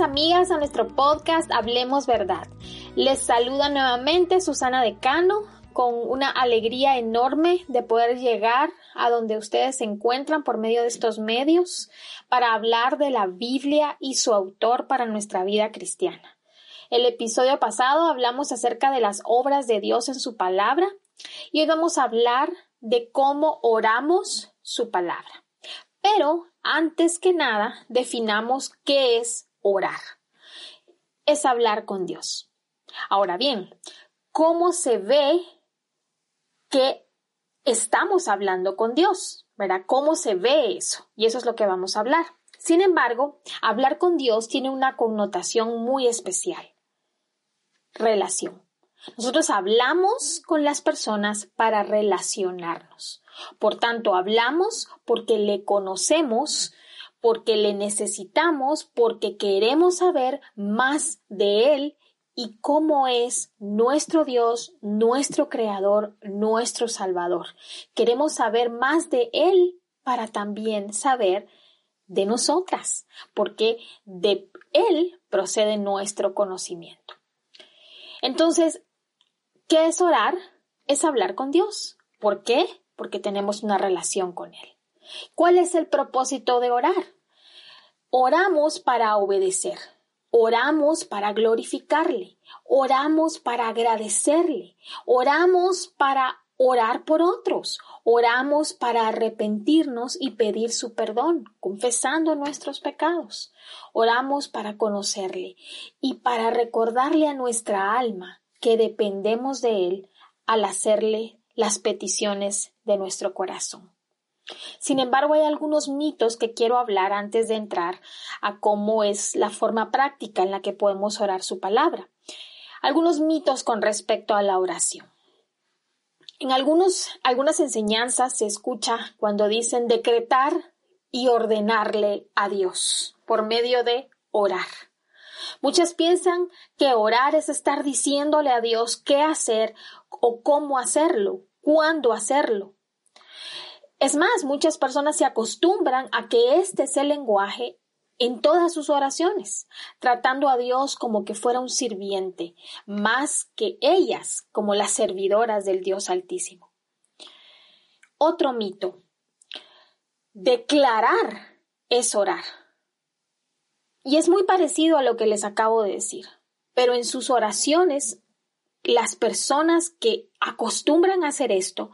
Amigas a nuestro podcast Hablemos Verdad. Les saluda nuevamente Susana Decano con una alegría enorme de poder llegar a donde ustedes se encuentran por medio de estos medios para hablar de la Biblia y su autor para nuestra vida cristiana. El episodio pasado hablamos acerca de las obras de Dios en su palabra y hoy vamos a hablar de cómo oramos su palabra. Pero antes que nada, definamos qué es orar. Es hablar con Dios. Ahora bien, ¿cómo se ve que estamos hablando con Dios? ¿Verdad? ¿Cómo se ve eso? Y eso es lo que vamos a hablar. Sin embargo, hablar con Dios tiene una connotación muy especial. Relación. Nosotros hablamos con las personas para relacionarnos. Por tanto, hablamos porque le conocemos, porque le necesitamos, porque queremos saber más de Él y cómo es nuestro Dios, nuestro Creador, nuestro Salvador. Queremos saber más de Él para también saber de nosotras, porque de Él procede nuestro conocimiento. Entonces, ¿qué es orar? Es hablar con Dios. ¿Por qué? Porque tenemos una relación con Él. ¿Cuál es el propósito de orar? Oramos para obedecer, oramos para glorificarle, oramos para agradecerle, oramos para orar por otros, oramos para arrepentirnos y pedir su perdón, confesando nuestros pecados, oramos para conocerle y para recordarle a nuestra alma que dependemos de él al hacerle las peticiones de nuestro corazón. Sin embargo, hay algunos mitos que quiero hablar antes de entrar a cómo es la forma práctica en la que podemos orar su palabra. Algunos mitos con respecto a la oración. En algunos, algunas enseñanzas se escucha cuando dicen decretar y ordenarle a Dios por medio de orar. Muchas piensan que orar es estar diciéndole a Dios qué hacer o cómo hacerlo, cuándo hacerlo. Es más, muchas personas se acostumbran a que este es el lenguaje en todas sus oraciones, tratando a Dios como que fuera un sirviente, más que ellas como las servidoras del Dios Altísimo. Otro mito. Declarar es orar. Y es muy parecido a lo que les acabo de decir, pero en sus oraciones, las personas que acostumbran a hacer esto,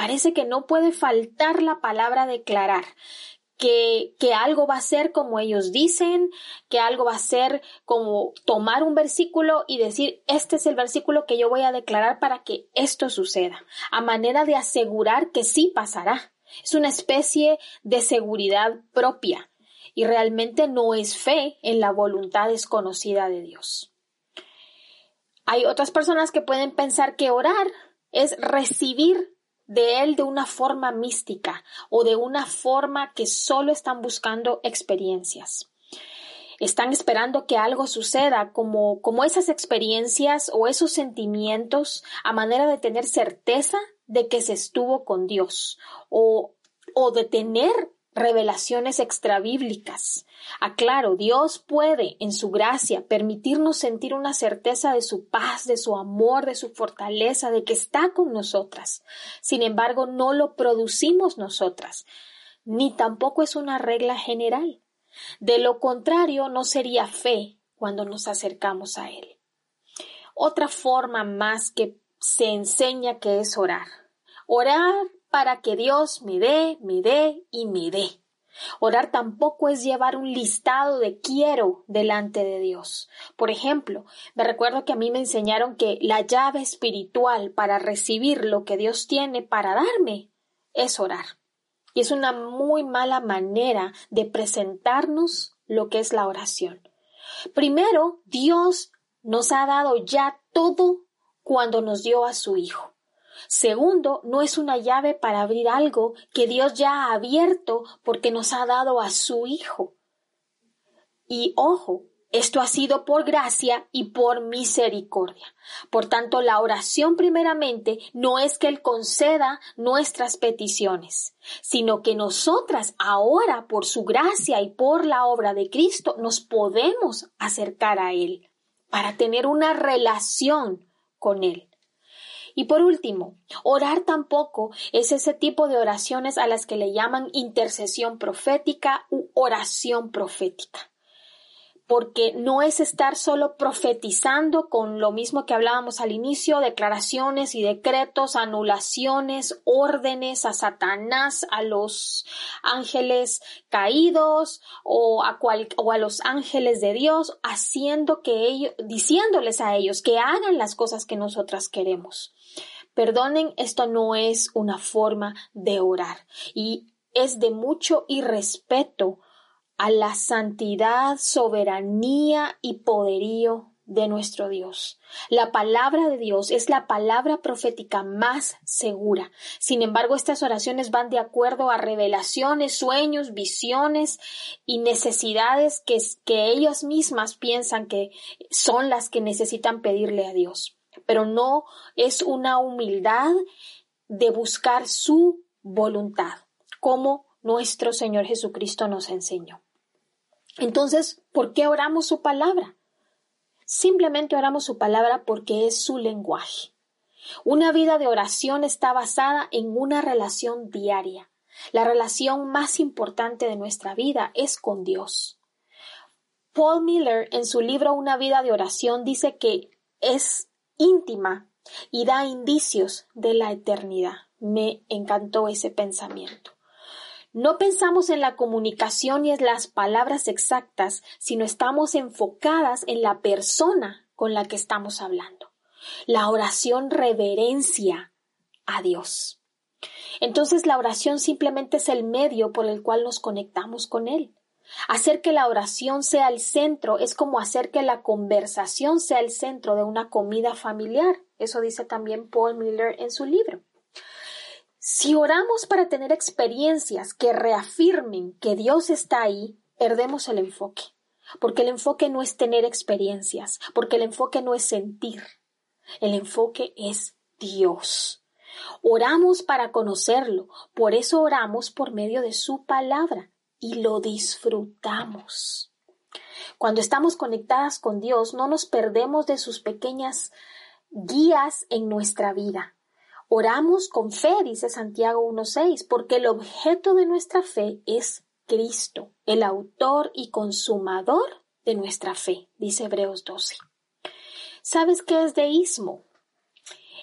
parece que no puede faltar la palabra declarar, que, que, algo va a ser como ellos dicen, que algo va a ser como tomar un versículo y decir, este es el versículo que yo voy a declarar para que esto suceda, a manera de asegurar que sí pasará. Es una especie de seguridad propia y realmente no es fe en la voluntad desconocida de Dios. Hay otras personas que pueden pensar que orar es recibir de Él de una forma mística o de una forma que solo están buscando experiencias. Están esperando que algo suceda como, como esas experiencias o esos sentimientos a manera de tener certeza de que se estuvo con Dios o, o de tener revelaciones extrabíblicas. Aclaro, Dios puede, en su gracia, permitirnos sentir una certeza de su paz, de su amor, de su fortaleza, de que está con nosotras. Sin embargo, no lo producimos nosotras, ni tampoco es una regla general. De lo contrario, no sería fe cuando nos acercamos a Él. Otra forma más que se enseña que es orar. Orar para que Dios me dé, me dé y me dé. Orar tampoco es llevar un listado de quiero delante de Dios. Por ejemplo, me recuerdo que a mí me enseñaron que la llave espiritual para recibir lo que Dios tiene para darme es orar. Y es una muy mala manera de presentarnos lo que es la oración. Primero, Dios nos ha dado ya todo cuando nos dio a su Hijo. Segundo, no es una llave para abrir algo que Dios ya ha abierto porque nos ha dado a su Hijo. Y ojo, Esto ha sido por gracia y por misericordia. Por tanto, la oración primeramente no es que Él conceda nuestras peticiones, sino que nosotras ahora, por su gracia y por la obra de Cristo, nos podemos acercar a Él para tener una relación con Él. Y por último, orar tampoco es ese tipo de oraciones a las que le llaman intercesión profética u oración profética porque no es estar solo profetizando con lo mismo que hablábamos al inicio, declaraciones y decretos, anulaciones, órdenes a Satanás, a los ángeles caídos o a, los ángeles de Dios, haciendo que ellos, diciéndoles a ellos que hagan las cosas que nosotras queremos. Perdonen, esto no es una forma de orar y es de mucho irrespeto a la santidad, soberanía y poderío de nuestro Dios. La palabra de Dios es la palabra profética más segura. Sin embargo, estas oraciones van de acuerdo a revelaciones, sueños, visiones y necesidades que, que ellas mismas piensan que son las que necesitan pedirle a Dios. Pero no es una humildad de buscar su voluntad, como nuestro Señor Jesucristo nos enseñó. Entonces, ¿por qué oramos su palabra? Simplemente oramos su palabra porque es su lenguaje. Una vida de oración está basada en una relación diaria. La relación más importante de nuestra vida es con Dios. Paul Miller en su libro Una vida de oración dice que es íntima y da indicios de la eternidad. Me encantó ese pensamiento. No pensamos en la comunicación y en las palabras exactas, sino estamos enfocadas en la persona con la que estamos hablando. La oración reverencia a Dios. Entonces la oración simplemente es el medio por el cual nos conectamos con Él. Hacer que la oración sea el centro es como hacer que la conversación sea el centro de una comida familiar. Eso dice también Paul Miller en su libro. Si oramos para tener experiencias que reafirmen que Dios está ahí, perdemos el enfoque. Porque el enfoque no es tener experiencias, porque el enfoque no es sentir. El enfoque es Dios. Oramos para conocerlo, por eso oramos por medio de su palabra y lo disfrutamos. Cuando estamos conectadas con Dios, no nos perdemos de sus pequeñas guías en nuestra vida. Oramos con fe, dice Santiago 1.6, porque el objeto de nuestra fe es Cristo, el autor y consumador de nuestra fe, dice Hebreos 12. ¿Sabes qué es deísmo?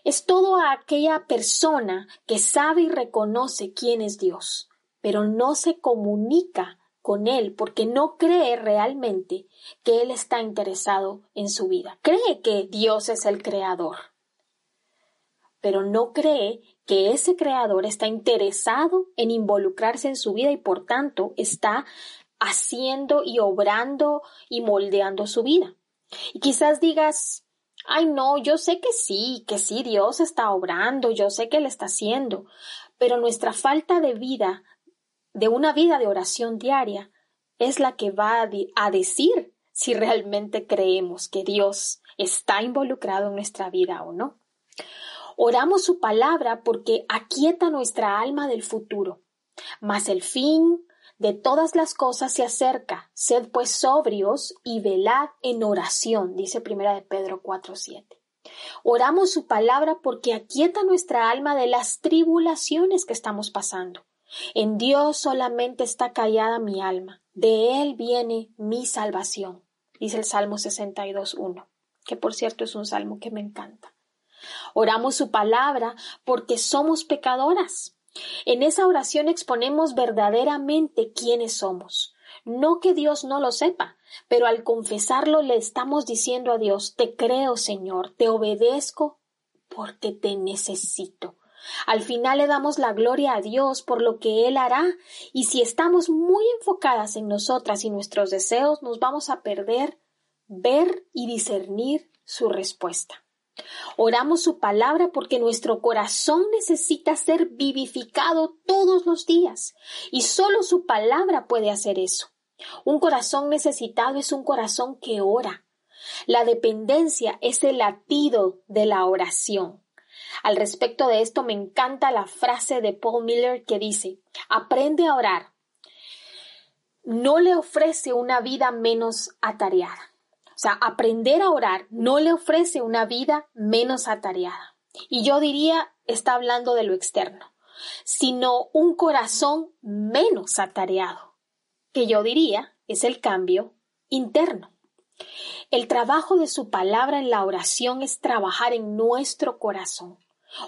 Es toda aquella persona que sabe y reconoce quién es Dios, pero no se comunica con Él porque no cree realmente que Él está interesado en su vida. Cree que Dios es el creador, pero no cree que ese creador está interesado en involucrarse en su vida y por tanto está haciendo y obrando y moldeando su vida. Y quizás digas, ay no, yo sé que sí, que sí, Dios está obrando, yo sé que Él está haciendo, pero nuestra falta de vida, de una vida de oración diaria, es la que va a, a decir si realmente creemos que Dios está involucrado en nuestra vida o no. Oramos su palabra porque aquieta nuestra alma del futuro. Mas el fin de todas las cosas se acerca. Sed pues sobrios y velad en oración, dice primera de Pedro 4:7. Oramos su palabra porque aquieta nuestra alma de las tribulaciones que estamos pasando. En Dios solamente está callada mi alma. De Él viene mi salvación, dice el Salmo 62.1, que por cierto es un salmo que me encanta. Oramos su palabra porque somos pecadoras. En esa oración exponemos verdaderamente quiénes somos. No que Dios no lo sepa, pero al confesarlo le estamos diciendo a Dios, te creo, Señor, te obedezco porque te necesito. Al final le damos la gloria a Dios por lo que Él hará, y si estamos muy enfocadas en nosotras y nuestros deseos, nos vamos a perder ver y discernir su respuesta. Oramos su palabra porque nuestro corazón necesita ser vivificado todos los días y solo su palabra puede hacer eso. Un corazón necesitado es un corazón que ora. La dependencia es el latido de la oración. Al respecto de esto me encanta la frase de Paul Miller que dice, aprende a orar. No le ofrece una vida menos atareada. O sea, aprender a orar no le ofrece una vida menos atareada. Y yo diría, está hablando de lo externo, sino un corazón menos atareado, que yo diría es el cambio interno. El trabajo de su palabra en la oración es trabajar en nuestro corazón.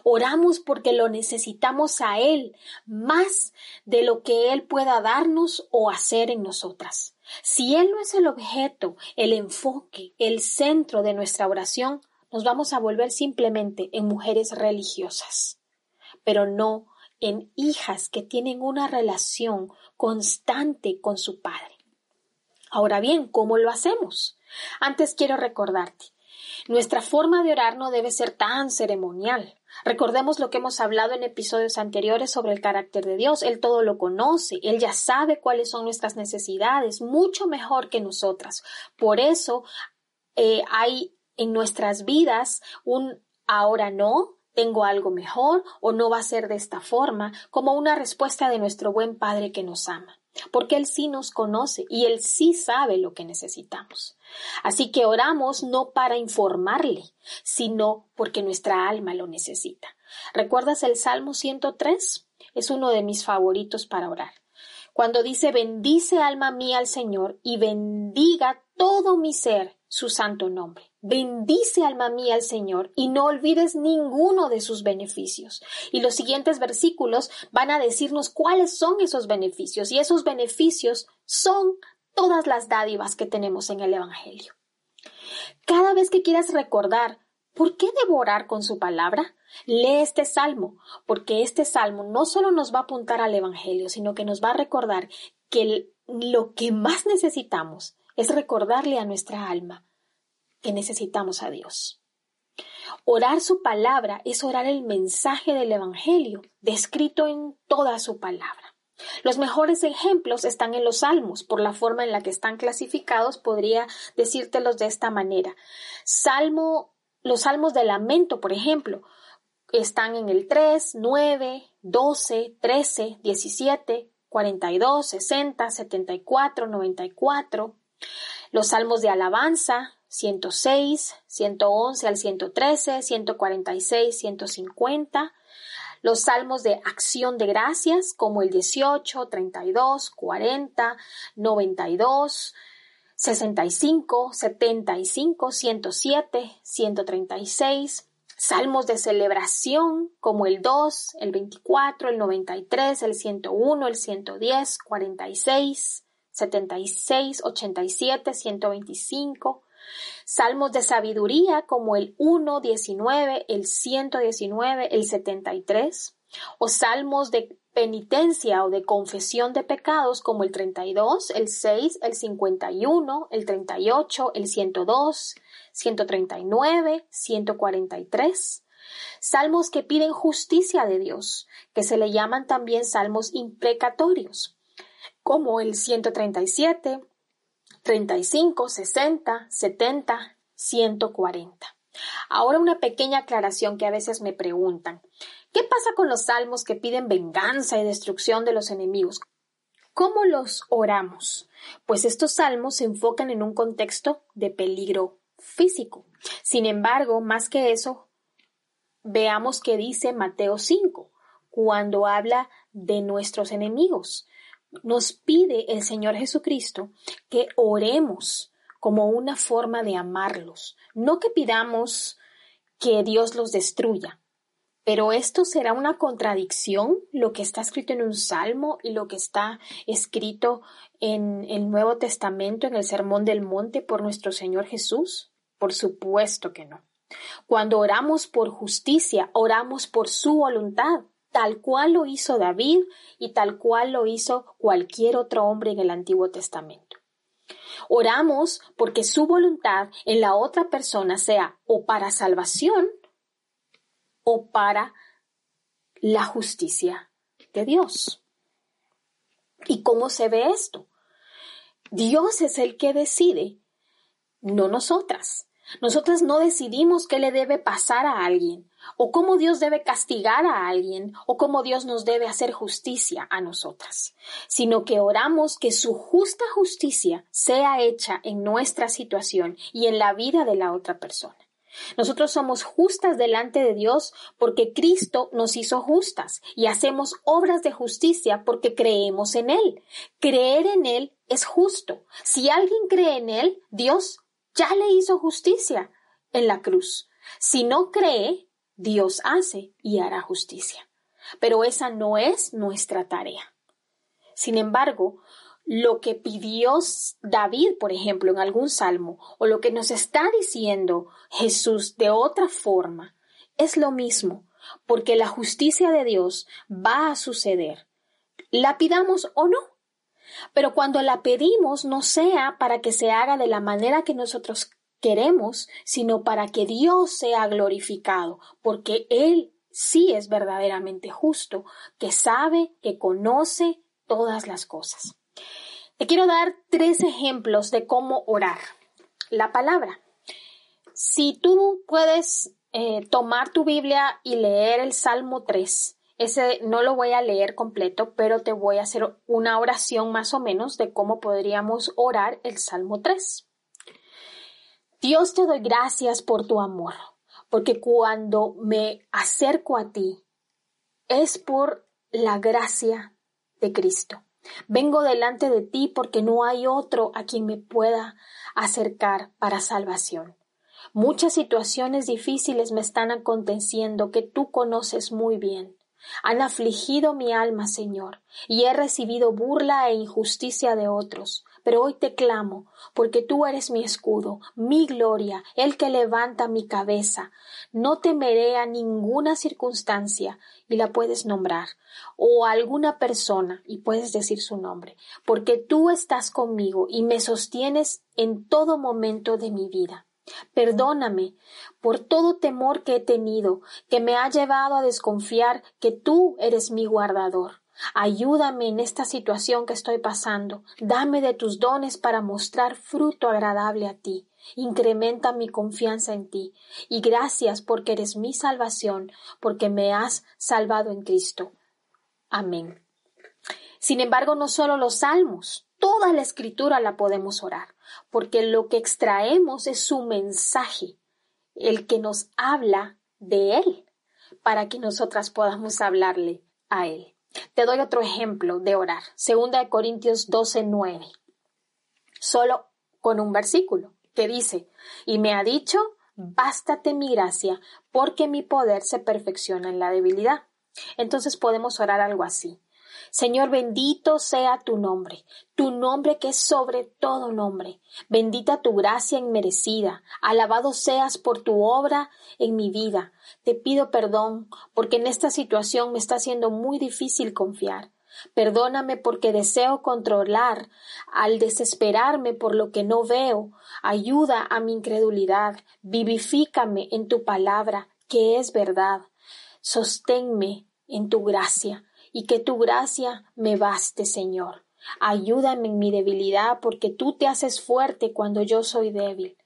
Oramos porque lo necesitamos a Él más de lo que Él pueda darnos o hacer en nosotras. Si Él no es el objeto, el enfoque, el centro de nuestra oración, nos vamos a volver simplemente en mujeres religiosas, pero no en hijas que tienen una relación constante con su Padre. Ahora bien, ¿cómo lo hacemos? Antes quiero recordarte, nuestra forma de orar no debe ser tan ceremonial. Recordemos lo que hemos hablado en episodios anteriores sobre el carácter de Dios. Él todo lo conoce, Él ya sabe cuáles son nuestras necesidades, mucho mejor que nosotras. Por eso eh, hay en nuestras vidas un ahora no, tengo algo mejor o no va a ser de esta forma, como una respuesta de nuestro buen Padre que nos ama porque Él sí nos conoce y Él sí sabe lo que necesitamos. Así que oramos no para informarle, sino porque nuestra alma lo necesita. ¿Recuerdas el Salmo 103? Es uno de mis favoritos para orar. Cuando dice, bendice alma mía al Señor y bendiga todo mi ser su santo nombre. Bendice alma mía al Señor y no olvides ninguno de sus beneficios. Y los siguientes versículos van a decirnos cuáles son esos beneficios. Y esos beneficios son todas las dádivas que tenemos en el Evangelio. Cada vez que quieras recordar por qué devorar con su palabra, lee este salmo, porque este salmo no solo nos va a apuntar al Evangelio, sino que nos va a recordar que lo que más necesitamos es recordarle a nuestra alma que necesitamos a Dios. Orar su palabra es orar el mensaje del Evangelio, descrito en toda su palabra. Los mejores ejemplos están en los salmos, por la forma en la que están clasificados, podría decírtelos de esta manera. Salmo, los salmos de lamento, por ejemplo, están en el 3, 9, 12, 13, 17, 42, 60, 74, 94. Los salmos de alabanza, 106, 111 al 113, 146, 150. Los salmos de acción de gracias, como el 18, 32, 40, 92, 65, 75, 107, 136. Salmos de celebración, como el 2, el 24, el 93, el 101, el 110, 46, 76, 87, 125, salmos de sabiduría como el 1, 19, el 119, el 73, o salmos de penitencia o de confesión de pecados como el 32, el 6, el 51, el 38, el 102, 139, 143. Salmos que piden justicia de Dios, que se le llaman también salmos imprecatorios como el 137, 35, 60, 70, 140. Ahora una pequeña aclaración que a veces me preguntan. ¿Qué pasa con los salmos que piden venganza y destrucción de los enemigos? ¿Cómo los oramos? Pues estos salmos se enfocan en un contexto de peligro físico. Sin embargo, más que eso, veamos qué dice Mateo 5, cuando habla de nuestros enemigos nos pide el Señor Jesucristo que oremos como una forma de amarlos, no que pidamos que Dios los destruya. Pero esto será una contradicción, lo que está escrito en un salmo y lo que está escrito en el Nuevo Testamento, en el Sermón del Monte por nuestro Señor Jesús. Por supuesto que no. Cuando oramos por justicia, oramos por su voluntad tal cual lo hizo David y tal cual lo hizo cualquier otro hombre en el Antiguo Testamento. Oramos porque su voluntad en la otra persona sea o para salvación o para la justicia de Dios. ¿Y cómo se ve esto? Dios es el que decide, no nosotras. Nosotras no decidimos qué le debe pasar a alguien, o cómo Dios debe castigar a alguien, o cómo Dios nos debe hacer justicia a nosotras, sino que oramos que su justa justicia sea hecha en nuestra situación y en la vida de la otra persona. Nosotros somos justas delante de Dios porque Cristo nos hizo justas y hacemos obras de justicia porque creemos en Él. Creer en Él es justo. Si alguien cree en Él, Dios ya le hizo justicia en la cruz. Si no cree, Dios hace y hará justicia. Pero esa no es nuestra tarea. Sin embargo, lo que pidió David, por ejemplo, en algún salmo, o lo que nos está diciendo Jesús de otra forma, es lo mismo, porque la justicia de Dios va a suceder, la pidamos o no. Pero cuando la pedimos no sea para que se haga de la manera que nosotros queremos, sino para que Dios sea glorificado, porque Él sí es verdaderamente justo, que sabe, que conoce todas las cosas. Te quiero dar tres ejemplos de cómo orar. La palabra. Si tú puedes eh, tomar tu Biblia y leer el Salmo 3, ese no lo voy a leer completo, pero te voy a hacer una oración más o menos de cómo podríamos orar el Salmo 3. Dios te doy gracias por tu amor, porque cuando me acerco a ti es por la gracia de Cristo. Vengo delante de ti porque no hay otro a quien me pueda acercar para salvación. Muchas situaciones difíciles me están aconteciendo que tú conoces muy bien. Han afligido mi alma, Señor, y he recibido burla e injusticia de otros. Pero hoy te clamo, porque tú eres mi escudo, mi gloria, el que levanta mi cabeza. No temeré a ninguna circunstancia, y la puedes nombrar, o a alguna persona, y puedes decir su nombre, porque tú estás conmigo y me sostienes en todo momento de mi vida. Perdóname por todo temor que he tenido, que me ha llevado a desconfiar que tú eres mi guardador. Ayúdame en esta situación que estoy pasando. Dame de tus dones para mostrar fruto agradable a ti. Incrementa mi confianza en ti. Y gracias porque eres mi salvación, porque me has salvado en Cristo. Amén. Sin embargo, no solo los salmos, toda la escritura la podemos orar, porque lo que extraemos es su mensaje, el que nos habla de Él, para que nosotras podamos hablarle a Él. Te doy otro ejemplo de orar. Segunda de Corintios 12, 9. Solo con un versículo que dice, y me ha dicho, bástate mi gracia, porque mi poder se perfecciona en la debilidad. Entonces podemos orar algo así. Señor, bendito sea tu nombre, tu nombre que es sobre todo nombre. Bendita tu gracia inmerecida. Alabado seas por tu obra en mi vida. Te pido perdón porque en esta situación me está siendo muy difícil confiar. Perdóname porque deseo controlar al desesperarme por lo que no veo. Ayuda a mi incredulidad. Vivifícame en tu palabra, que es verdad. Sosténme en tu gracia y que tu gracia me baste, Señor. Ayúdame en mi debilidad, porque tú te haces fuerte cuando yo soy débil.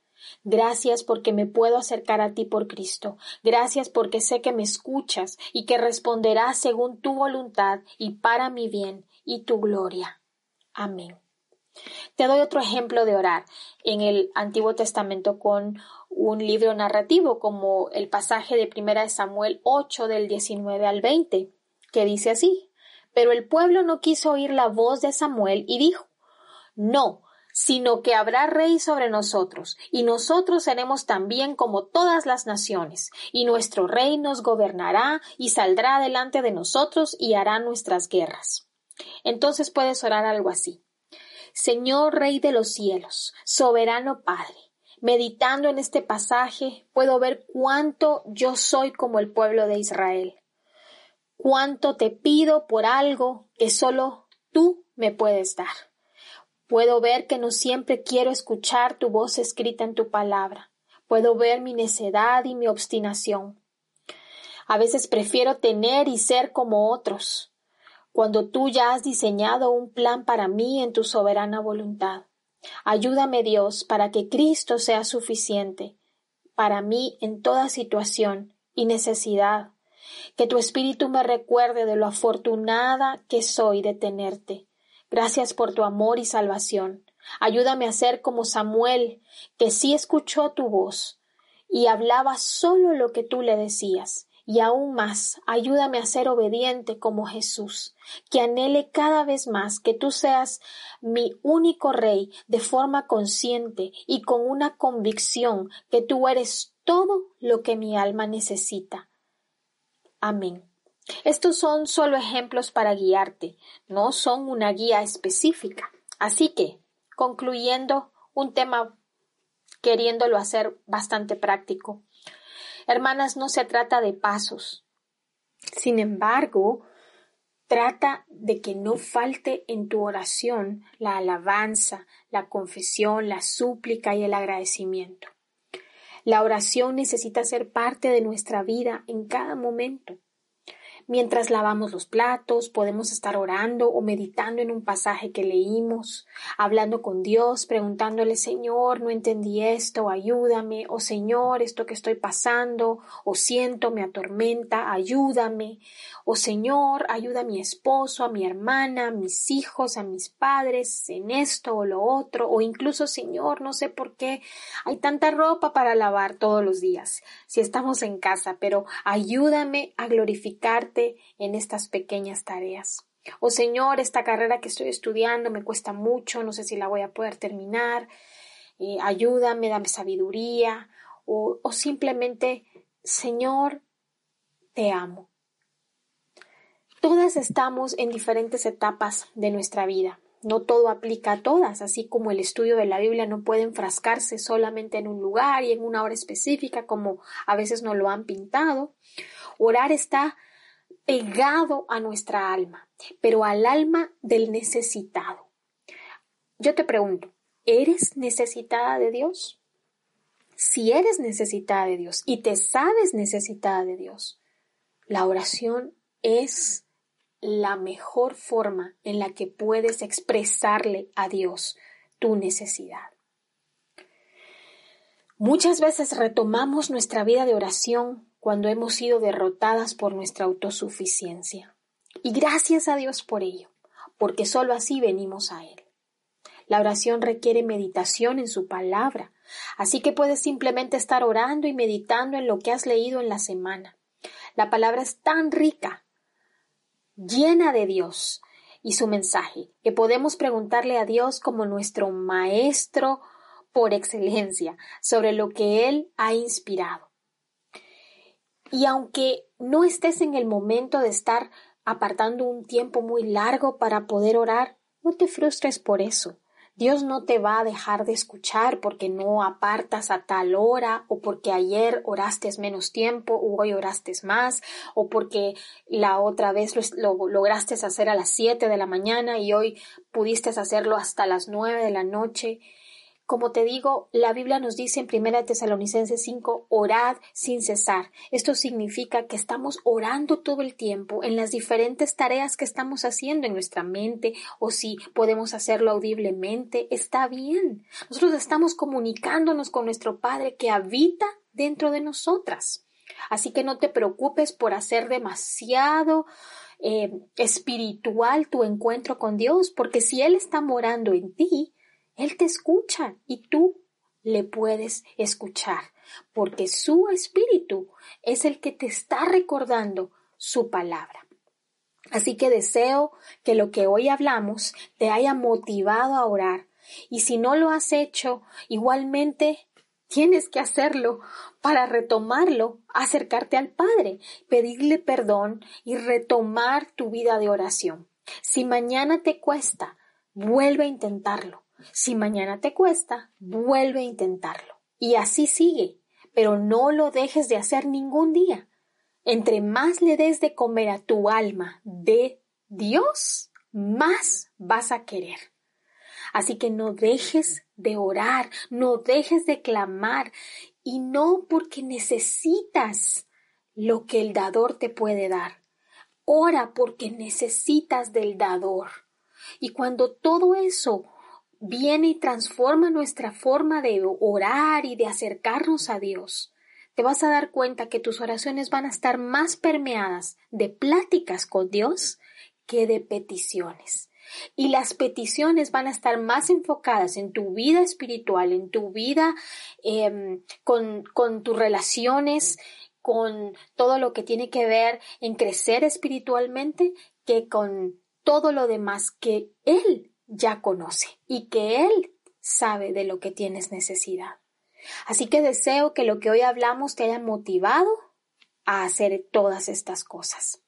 Gracias porque me puedo acercar a ti por Cristo. Gracias porque sé que me escuchas y que responderás según tu voluntad y para mi bien y tu gloria. Amén. Te doy otro ejemplo de orar en el Antiguo Testamento con un libro narrativo como el pasaje de Primera de Samuel 8 del 19 al 20 que dice así. Pero el pueblo no quiso oír la voz de Samuel y dijo, No, sino que habrá rey sobre nosotros, y nosotros seremos también como todas las naciones, y nuestro rey nos gobernará y saldrá delante de nosotros y hará nuestras guerras. Entonces puedes orar algo así. Señor Rey de los cielos, soberano Padre, meditando en este pasaje puedo ver cuánto yo soy como el pueblo de Israel cuánto te pido por algo que solo tú me puedes dar. Puedo ver que no siempre quiero escuchar tu voz escrita en tu palabra. Puedo ver mi necedad y mi obstinación. A veces prefiero tener y ser como otros, cuando tú ya has diseñado un plan para mí en tu soberana voluntad. Ayúdame Dios para que Cristo sea suficiente para mí en toda situación y necesidad. Que tu Espíritu me recuerde de lo afortunada que soy de tenerte. Gracias por tu amor y salvación. Ayúdame a ser como Samuel, que sí escuchó tu voz y hablaba solo lo que tú le decías. Y aún más, ayúdame a ser obediente como Jesús, que anhele cada vez más que tú seas mi único rey de forma consciente y con una convicción que tú eres todo lo que mi alma necesita. Amén. Estos son solo ejemplos para guiarte, no son una guía específica. Así que, concluyendo un tema queriéndolo hacer bastante práctico, Hermanas, no se trata de pasos. Sin embargo, trata de que no falte en tu oración la alabanza, la confesión, la súplica y el agradecimiento. La oración necesita ser parte de nuestra vida en cada momento. Mientras lavamos los platos, podemos estar orando o meditando en un pasaje que leímos, hablando con Dios, preguntándole, Señor, no entendí esto, ayúdame, o Señor, esto que estoy pasando, o siento, me atormenta, ayúdame, o Señor, ayuda a mi esposo, a mi hermana, a mis hijos, a mis padres en esto o lo otro, o incluso, Señor, no sé por qué hay tanta ropa para lavar todos los días, si estamos en casa, pero ayúdame a glorificar en estas pequeñas tareas. Oh Señor, esta carrera que estoy estudiando me cuesta mucho, no sé si la voy a poder terminar, eh, ayúdame, dame sabiduría, o, o simplemente, Señor, te amo. Todas estamos en diferentes etapas de nuestra vida. No todo aplica a todas, así como el estudio de la Biblia no puede enfrascarse solamente en un lugar y en una hora específica como a veces nos lo han pintado. Orar está pegado a nuestra alma, pero al alma del necesitado. Yo te pregunto, ¿eres necesitada de Dios? Si eres necesitada de Dios y te sabes necesitada de Dios, la oración es la mejor forma en la que puedes expresarle a Dios tu necesidad. Muchas veces retomamos nuestra vida de oración cuando hemos sido derrotadas por nuestra autosuficiencia. Y gracias a Dios por ello, porque sólo así venimos a Él. La oración requiere meditación en su palabra, así que puedes simplemente estar orando y meditando en lo que has leído en la semana. La palabra es tan rica, llena de Dios y su mensaje, que podemos preguntarle a Dios como nuestro maestro por excelencia sobre lo que Él ha inspirado. Y aunque no estés en el momento de estar apartando un tiempo muy largo para poder orar, no te frustres por eso. Dios no te va a dejar de escuchar porque no apartas a tal hora o porque ayer oraste menos tiempo o hoy oraste más o porque la otra vez lo, lo lograste hacer a las 7 de la mañana y hoy pudiste hacerlo hasta las 9 de la noche. Como te digo, la Biblia nos dice en 1 Tesalonicenses 5, orad sin cesar. Esto significa que estamos orando todo el tiempo en las diferentes tareas que estamos haciendo en nuestra mente o si podemos hacerlo audiblemente, está bien. Nosotros estamos comunicándonos con nuestro Padre que habita dentro de nosotras. Así que no te preocupes por hacer demasiado eh, espiritual tu encuentro con Dios, porque si Él está morando en ti, él te escucha y tú le puedes escuchar, porque su espíritu es el que te está recordando su palabra. Así que deseo que lo que hoy hablamos te haya motivado a orar. Y si no lo has hecho, igualmente tienes que hacerlo para retomarlo, acercarte al Padre, pedirle perdón y retomar tu vida de oración. Si mañana te cuesta, vuelve a intentarlo. Si mañana te cuesta, vuelve a intentarlo. Y así sigue, pero no lo dejes de hacer ningún día. Entre más le des de comer a tu alma de Dios, más vas a querer. Así que no dejes de orar, no dejes de clamar, y no porque necesitas lo que el dador te puede dar. Ora porque necesitas del dador. Y cuando todo eso viene y transforma nuestra forma de orar y de acercarnos a Dios, te vas a dar cuenta que tus oraciones van a estar más permeadas de pláticas con Dios que de peticiones. Y las peticiones van a estar más enfocadas en tu vida espiritual, en tu vida em, con, con tus relaciones, con todo lo que tiene que ver en crecer espiritualmente, que con todo lo demás que Él ya conoce y que Él sabe de lo que tienes necesidad. Así que deseo que lo que hoy hablamos te haya motivado a hacer todas estas cosas.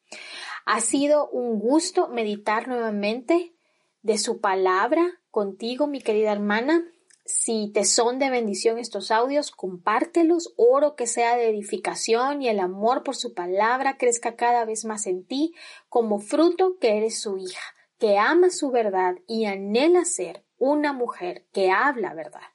Ha sido un gusto meditar nuevamente de su palabra contigo, mi querida hermana. Si te son de bendición estos audios, compártelos. Oro que sea de edificación y el amor por su palabra crezca cada vez más en ti como fruto que eres su hija, que ama su verdad y anhela ser una mujer que habla verdad.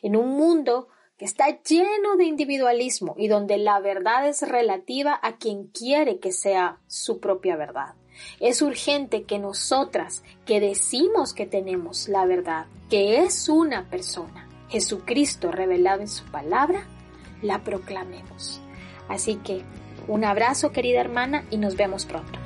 En un mundo que está lleno de individualismo y donde la verdad es relativa a quien quiere que sea su propia verdad. Es urgente que nosotras, que decimos que tenemos la verdad, que es una persona, Jesucristo revelado en su palabra, la proclamemos. Así que un abrazo querida hermana y nos vemos pronto.